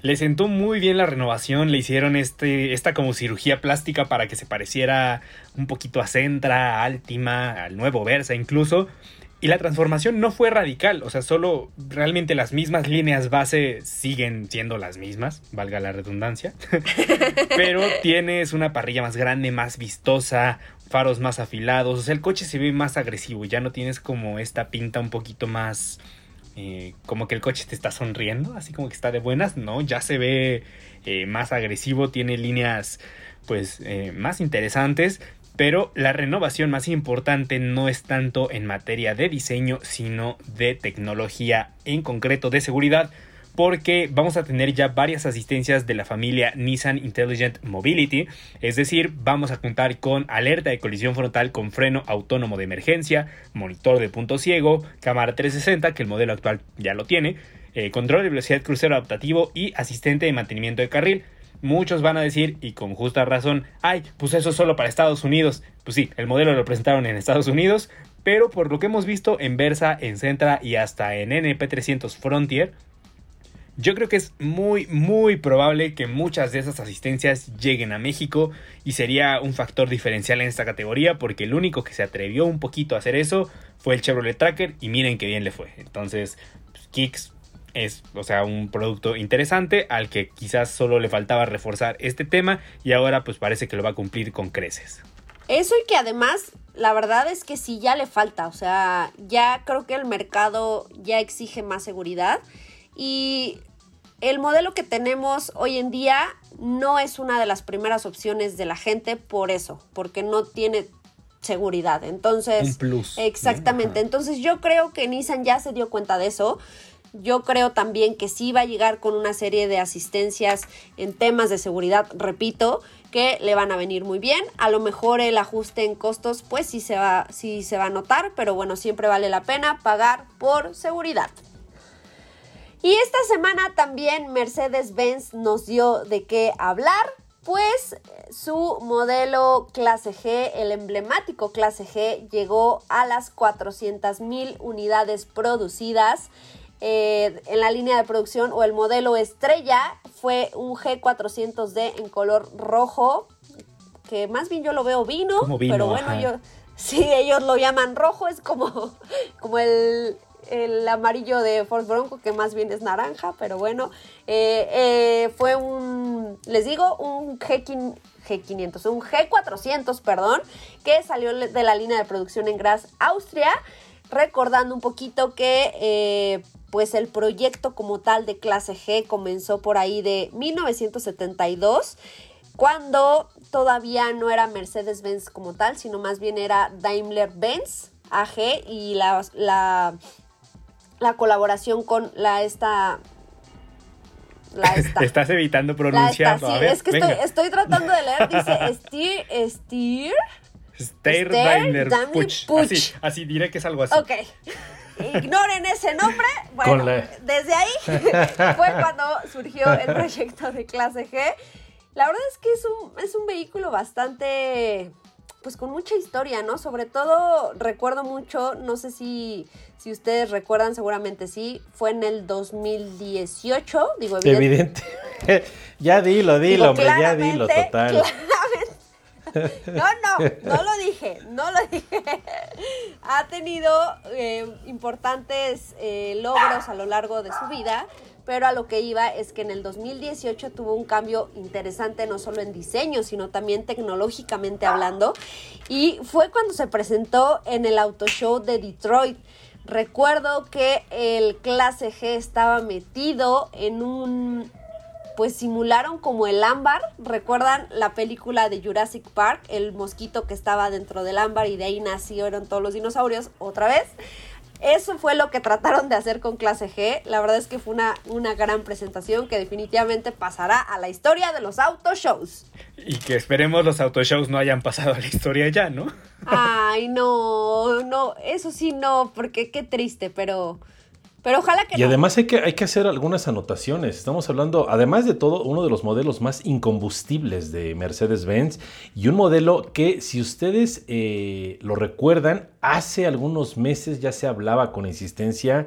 Le sentó muy bien la renovación, le hicieron este, esta como cirugía plástica para que se pareciera un poquito a Centra, a Altima, al nuevo Versa incluso. Y la transformación no fue radical, o sea, solo realmente las mismas líneas base siguen siendo las mismas, valga la redundancia. Pero tienes una parrilla más grande, más vistosa, faros más afilados, o sea, el coche se ve más agresivo, ya no tienes como esta pinta un poquito más... Eh, como que el coche te está sonriendo, así como que está de buenas, no, ya se ve eh, más agresivo, tiene líneas pues eh, más interesantes pero la renovación más importante no es tanto en materia de diseño, sino de tecnología, en concreto de seguridad, porque vamos a tener ya varias asistencias de la familia Nissan Intelligent Mobility, es decir, vamos a contar con alerta de colisión frontal con freno autónomo de emergencia, monitor de punto ciego, cámara 360, que el modelo actual ya lo tiene, eh, control de velocidad crucero adaptativo y asistente de mantenimiento de carril. Muchos van a decir, y con justa razón, ay, pues eso es solo para Estados Unidos. Pues sí, el modelo lo presentaron en Estados Unidos, pero por lo que hemos visto en Versa, en Centra y hasta en NP300 Frontier, yo creo que es muy, muy probable que muchas de esas asistencias lleguen a México y sería un factor diferencial en esta categoría porque el único que se atrevió un poquito a hacer eso fue el Chevrolet Tracker y miren qué bien le fue. Entonces, pues, Kicks es, o sea, un producto interesante al que quizás solo le faltaba reforzar este tema y ahora pues parece que lo va a cumplir con creces. Eso y que además la verdad es que sí, ya le falta. O sea, ya creo que el mercado ya exige más seguridad. Y el modelo que tenemos hoy en día no es una de las primeras opciones de la gente por eso, porque no tiene seguridad. Entonces, Un plus. Exactamente. Entonces yo creo que Nissan ya se dio cuenta de eso. Yo creo también que sí va a llegar con una serie de asistencias en temas de seguridad, repito, que le van a venir muy bien. A lo mejor el ajuste en costos, pues sí se va, sí se va a notar, pero bueno, siempre vale la pena pagar por seguridad. Y esta semana también Mercedes-Benz nos dio de qué hablar, pues su modelo clase G, el emblemático clase G, llegó a las 400 mil unidades producidas. Eh, en la línea de producción o el modelo estrella fue un G400D en color rojo, que más bien yo lo veo vino, pero bueno, ajá. yo, sí, ellos lo llaman rojo, es como, como el, el amarillo de Ford Bronco, que más bien es naranja, pero bueno, eh, eh, fue un, les digo, un G500. G500, un G400, perdón, que salió de la línea de producción en Graz, Austria, recordando un poquito que eh, pues el proyecto como tal de clase G comenzó por ahí de 1972, cuando todavía no era Mercedes-Benz como tal, sino más bien era Daimler-Benz AG y la, la, la colaboración con la esta... La esta. Estás evitando La pronunciarlo. esta, A sí, ver, es que estoy, estoy tratando de leer, dice Steer, Steer, Steyr Daimler Daimler Puch. Puch. Así, así diré que es algo así. Ok. Ignoren ese nombre. Bueno, la- desde ahí fue cuando surgió el proyecto de clase G. La verdad es que es un, es un vehículo bastante, pues con mucha historia, ¿no? Sobre todo recuerdo mucho, no sé si, si ustedes recuerdan, seguramente sí, fue en el 2018, digo, evidente- Evidente. ya dilo, dilo, digo, hombre, ya dilo, total. No, no, no lo dije, no lo dije. Ha tenido eh, importantes eh, logros a lo largo de su vida, pero a lo que iba es que en el 2018 tuvo un cambio interesante, no solo en diseño, sino también tecnológicamente hablando, y fue cuando se presentó en el Auto Show de Detroit. Recuerdo que el clase G estaba metido en un pues simularon como el ámbar. ¿Recuerdan la película de Jurassic Park? El mosquito que estaba dentro del ámbar y de ahí nacieron todos los dinosaurios otra vez. Eso fue lo que trataron de hacer con clase G. La verdad es que fue una, una gran presentación que definitivamente pasará a la historia de los auto shows. Y que esperemos los autoshows no hayan pasado a la historia ya, ¿no? Ay, no, no, eso sí no, porque qué triste, pero, pero ojalá que Y no. además hay que, hay que hacer algunas anotaciones. Estamos hablando, además de todo, uno de los modelos más incombustibles de Mercedes-Benz y un modelo que, si ustedes eh, lo recuerdan, hace algunos meses ya se hablaba con insistencia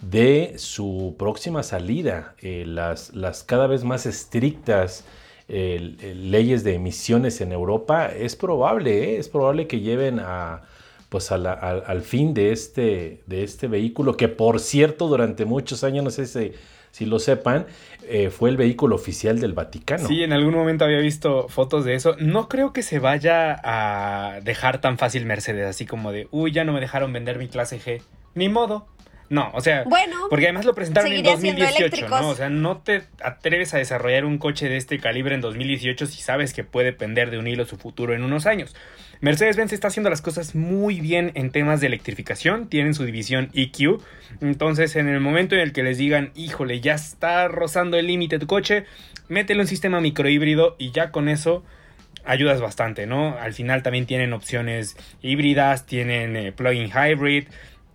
de su próxima salida, eh, las, las cada vez más estrictas eh, leyes de emisiones en Europa. Es probable, eh, es probable que lleven a pues a la- al, al fin de este, de este vehículo, que por cierto durante muchos años, no sé si, si lo sepan, eh, fue el vehículo oficial del Vaticano. Sí, en algún momento había visto fotos de eso. No creo que se vaya a dejar tan fácil Mercedes, así como de, uy, ya no me dejaron vender mi clase G. Ni modo. No, o sea, Bueno, porque además lo presentaron en seguiría siendo 2018, eléctricos. ¿no? O sea, no te atreves a desarrollar un coche de este calibre en 2018 si sabes que puede pender de un hilo su futuro en unos años. Mercedes-Benz está haciendo las cosas muy bien en temas de electrificación, tienen su división EQ, entonces en el momento en el que les digan, híjole, ya está rozando el límite tu coche, métele un sistema microhíbrido y ya con eso ayudas bastante, ¿no? Al final también tienen opciones híbridas, tienen eh, plug-in hybrid,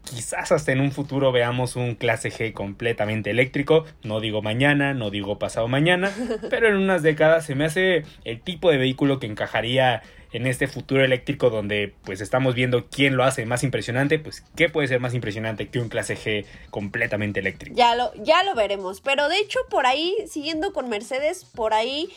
quizás hasta en un futuro veamos un clase G completamente eléctrico, no digo mañana, no digo pasado mañana, pero en unas décadas se me hace el tipo de vehículo que encajaría en este futuro eléctrico donde pues estamos viendo quién lo hace más impresionante, pues qué puede ser más impresionante que un clase G completamente eléctrico. Ya lo, ya lo veremos. Pero de hecho, por ahí, siguiendo con Mercedes, por ahí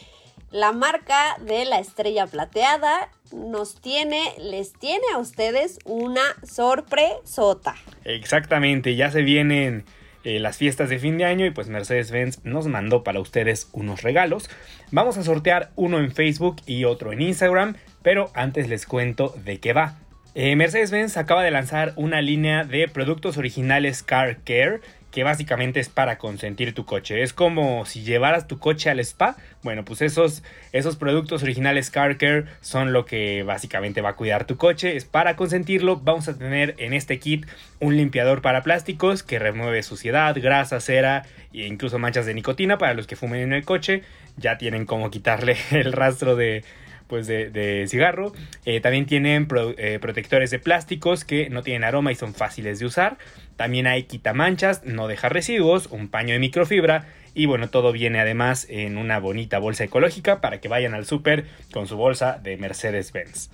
la marca de la estrella plateada nos tiene, les tiene a ustedes una sorpresota. Exactamente, ya se vienen eh, las fiestas de fin de año y pues Mercedes-Benz nos mandó para ustedes unos regalos. Vamos a sortear uno en Facebook y otro en Instagram, pero antes les cuento de qué va. Eh, Mercedes-Benz acaba de lanzar una línea de productos originales Car Care que básicamente es para consentir tu coche. Es como si llevaras tu coche al spa. Bueno, pues esos, esos productos originales Car Care son lo que básicamente va a cuidar tu coche. Es para consentirlo. Vamos a tener en este kit un limpiador para plásticos que remueve suciedad, grasa, cera e incluso manchas de nicotina para los que fumen en el coche. Ya tienen como quitarle el rastro de, pues de, cigarro. Eh, también tienen eh, protectores de plásticos que no tienen aroma y son fáciles de usar. También hay quitamanchas, no deja residuos, un paño de microfibra y bueno, todo viene además en una bonita bolsa ecológica para que vayan al súper con su bolsa de Mercedes-Benz.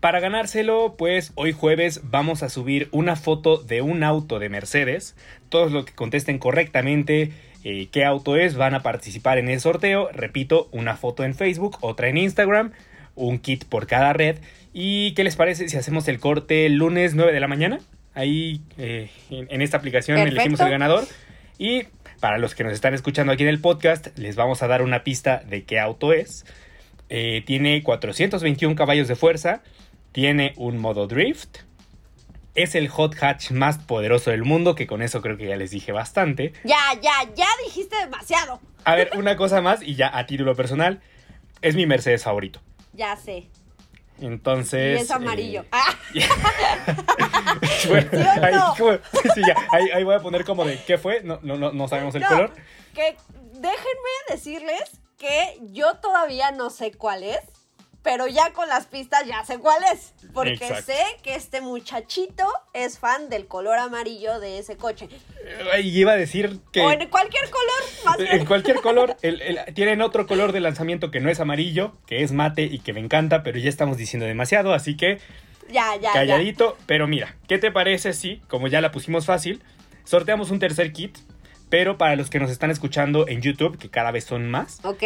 Para ganárselo, pues hoy jueves vamos a subir una foto de un auto de Mercedes. Todos los que contesten correctamente eh, qué auto es van a participar en el sorteo. Repito, una foto en Facebook, otra en Instagram, un kit por cada red. ¿Y qué les parece si hacemos el corte lunes 9 de la mañana? Ahí eh, en, esta aplicación elegimos el ganador. Y para los que nos están escuchando aquí en el podcast, les vamos a dar una pista de qué auto es. Eh, tiene 421 caballos de fuerza, tiene un modo drift, es el hot hatch más poderoso del mundo, que con eso creo que ya les dije bastante. Ya, ya, ya dijiste demasiado. A ver, una cosa más y ya a título personal, es mi Mercedes favorito. Ya sé. Entonces. Y es amarillo. Eh, ahí, ahí, voy a poner como de qué fue. No, no, no sabemos el color. Que déjenme decirles que yo todavía no sé cuál es pero ya con las pistas ya sé cuál es. Porque sé que este muchachito es fan del color amarillo de ese coche. Y iba a decir que. O en cualquier color, más En cualquier color. tienen otro color de lanzamiento que no es amarillo, que es mate y que me encanta, pero ya estamos diciendo demasiado, así que. Ya, ya. Calladito, pero mira, ¿qué te parece si, como ya la pusimos fácil, sorteamos un tercer kit pero para los que nos están escuchando en YouTube, que cada vez son más. Ok.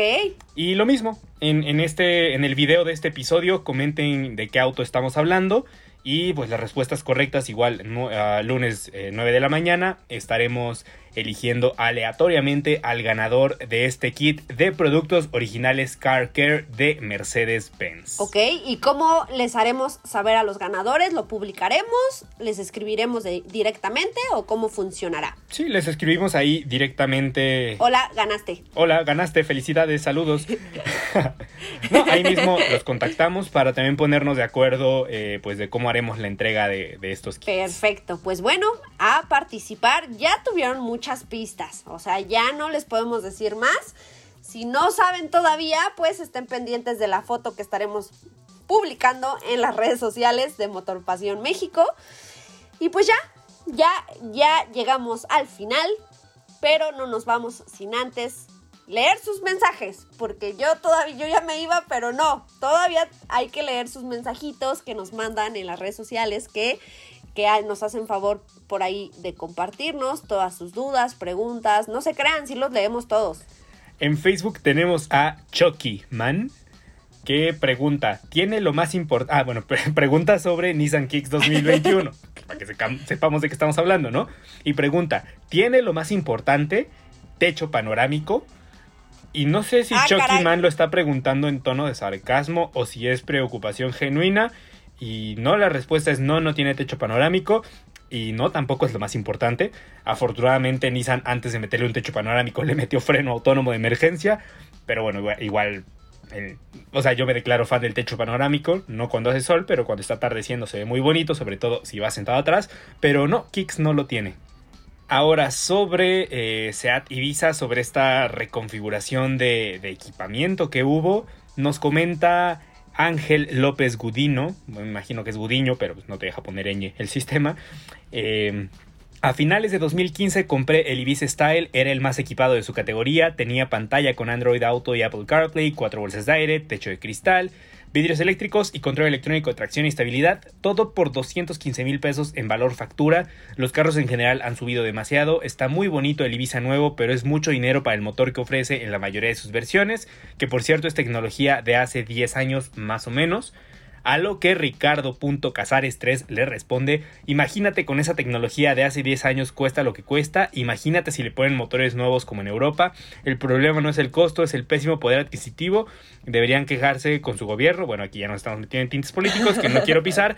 Y lo mismo, en, en, este, en el video de este episodio comenten de qué auto estamos hablando y pues las respuestas correctas, igual lunes 9 eh, de la mañana, estaremos eligiendo aleatoriamente al ganador de este kit de productos originales Car Care de Mercedes-Benz. Ok, ¿y cómo les haremos saber a los ganadores? ¿Lo publicaremos? ¿Les escribiremos directamente o cómo funcionará? Sí, les escribimos ahí directamente. Hola, ganaste. Hola, ganaste, felicidades, saludos. no, ahí mismo los contactamos para también ponernos de acuerdo eh, pues de cómo haremos la entrega de, estos kits. Perfecto, pues bueno, a participar ya tuvieron muchas pistas, o sea, ya no les podemos decir más. Si no saben todavía, pues estén pendientes de la foto que estaremos publicando en las redes sociales de Motor Pasión México. Y pues ya, ya, ya llegamos al final, pero no nos vamos sin antes leer sus mensajes, porque yo todavía, yo ya me iba, pero no, todavía hay que leer sus mensajitos que nos mandan en las redes sociales, que, que nos hacen favor por ahí de compartirnos todas sus dudas, preguntas, no se crean, si los leemos todos. En Facebook tenemos a Chucky Man, que pregunta, ¿tiene lo más importante? Ah, bueno, pregunta sobre Nissan Kicks 2021, para que sepamos de qué estamos hablando, ¿no? Y pregunta, ¿tiene lo más importante? Techo panorámico, y no sé si ah, Chucky Man lo está preguntando en tono de sarcasmo o si es preocupación genuina. Y no, la respuesta es no, no tiene techo panorámico. Y no, tampoco es lo más importante. Afortunadamente Nissan antes de meterle un techo panorámico le metió freno autónomo de emergencia. Pero bueno, igual, o sea, yo me declaro fan del techo panorámico, no cuando hace sol, pero cuando está atardeciendo se ve muy bonito, sobre todo si va sentado atrás. Pero no, Kicks no lo tiene. Ahora, sobre eh, SEAT Ibiza, sobre esta reconfiguración de, equipamiento que hubo, nos comenta Ángel López Gudino, me imagino que es Gudiño, pero pues no te deja poner ñ el sistema. Eh, a finales de 2015 compré el Ibiza Style, era el más equipado de su categoría, tenía pantalla con Android Auto y Apple CarPlay, cuatro bolsas de aire, techo de cristal, vidrios eléctricos y control electrónico de tracción y estabilidad, todo por 215 mil pesos en valor factura. Los carros en general han subido demasiado, está muy bonito el Ibiza nuevo, pero es mucho dinero para el motor que ofrece en la mayoría de sus versiones, que por cierto es tecnología de hace 10 años más o menos. A lo que Ricardo.casares3 le responde, imagínate con esa tecnología de hace 10 años cuesta lo que cuesta, imagínate si le ponen motores nuevos como en Europa, el problema no es el costo, es el pésimo poder adquisitivo, deberían quejarse con su gobierno, bueno aquí ya nos estamos metiendo en tintes políticos que no quiero pisar,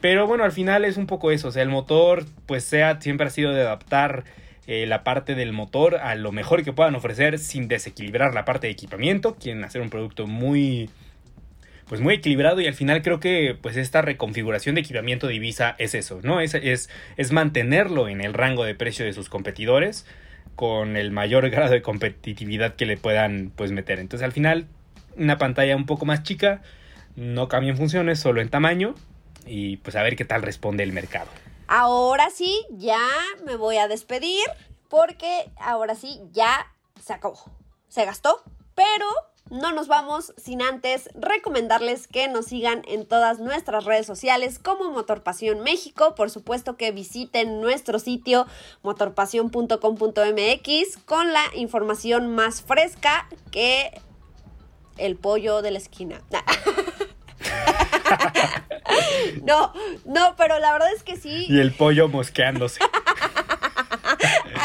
Pero bueno, al final es un poco eso. O sea, el motor, pues SEAT siempre ha sido de adaptar eh, la parte del motor a lo mejor que puedan ofrecer sin desequilibrar la parte de equipamiento. Quieren hacer un producto muy pues muy equilibrado y al final creo que pues esta reconfiguración de equipamiento de Ibiza es eso, ¿no? Es, es, es mantenerlo en el rango de precio de sus competidores con el mayor grado de competitividad que le puedan pues meter. Entonces al final una pantalla un poco más chica, no cambia en funciones, solo en tamaño y pues a ver qué tal responde el mercado. Ahora sí, ya me voy a despedir porque ahora sí ya se acabó. Se gastó, pero no nos vamos sin antes recomendarles que nos sigan en todas nuestras redes sociales como Motorpasión México. Por supuesto que visiten nuestro sitio motorpasión.com.mx con la información más fresca que el pollo de la esquina. no, no, pero la verdad es que sí. Y el pollo mosqueándose.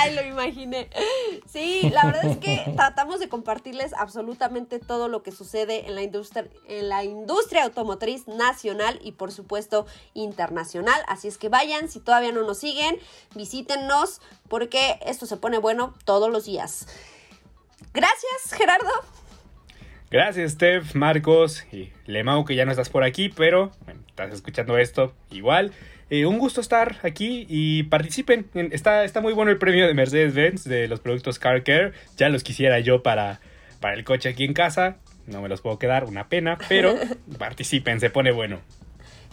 Ay, lo imaginé. Sí, la verdad es que tratamos de compartirles absolutamente todo lo que sucede en la industria, en la industria automotriz nacional y por supuesto internacional. Así es que vayan, si todavía no nos siguen, visítennos porque esto se pone bueno todos los días. Gracias, Gerardo. Gracias, Steph, Marcos y Lemau, que ya no estás por aquí, pero bueno, estás escuchando esto igual. Eh, un gusto estar aquí y participen. Está, está muy bueno el premio de Mercedes-Benz de los productos Car Care. Ya los quisiera yo para, para el coche aquí en casa. No me los puedo quedar, una pena, pero participen, se pone bueno.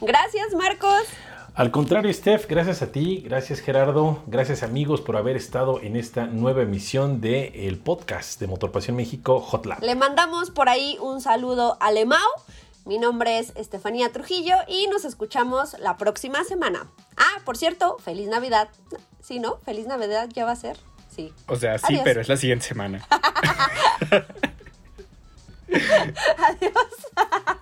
Gracias, Marcos. Al contrario, Steph, gracias a ti, gracias Gerardo, gracias amigos por haber estado en esta nueva emisión del el podcast de Motorpasión México Hotline. Le mandamos por ahí un saludo a Lemao. Mi nombre es Estefanía Trujillo y nos escuchamos la próxima semana. Ah, por cierto, feliz Navidad. Sí, ¿no? Feliz Navidad ya va a ser. Sí. O sea, sí, Adiós. pero es la siguiente semana. Adiós.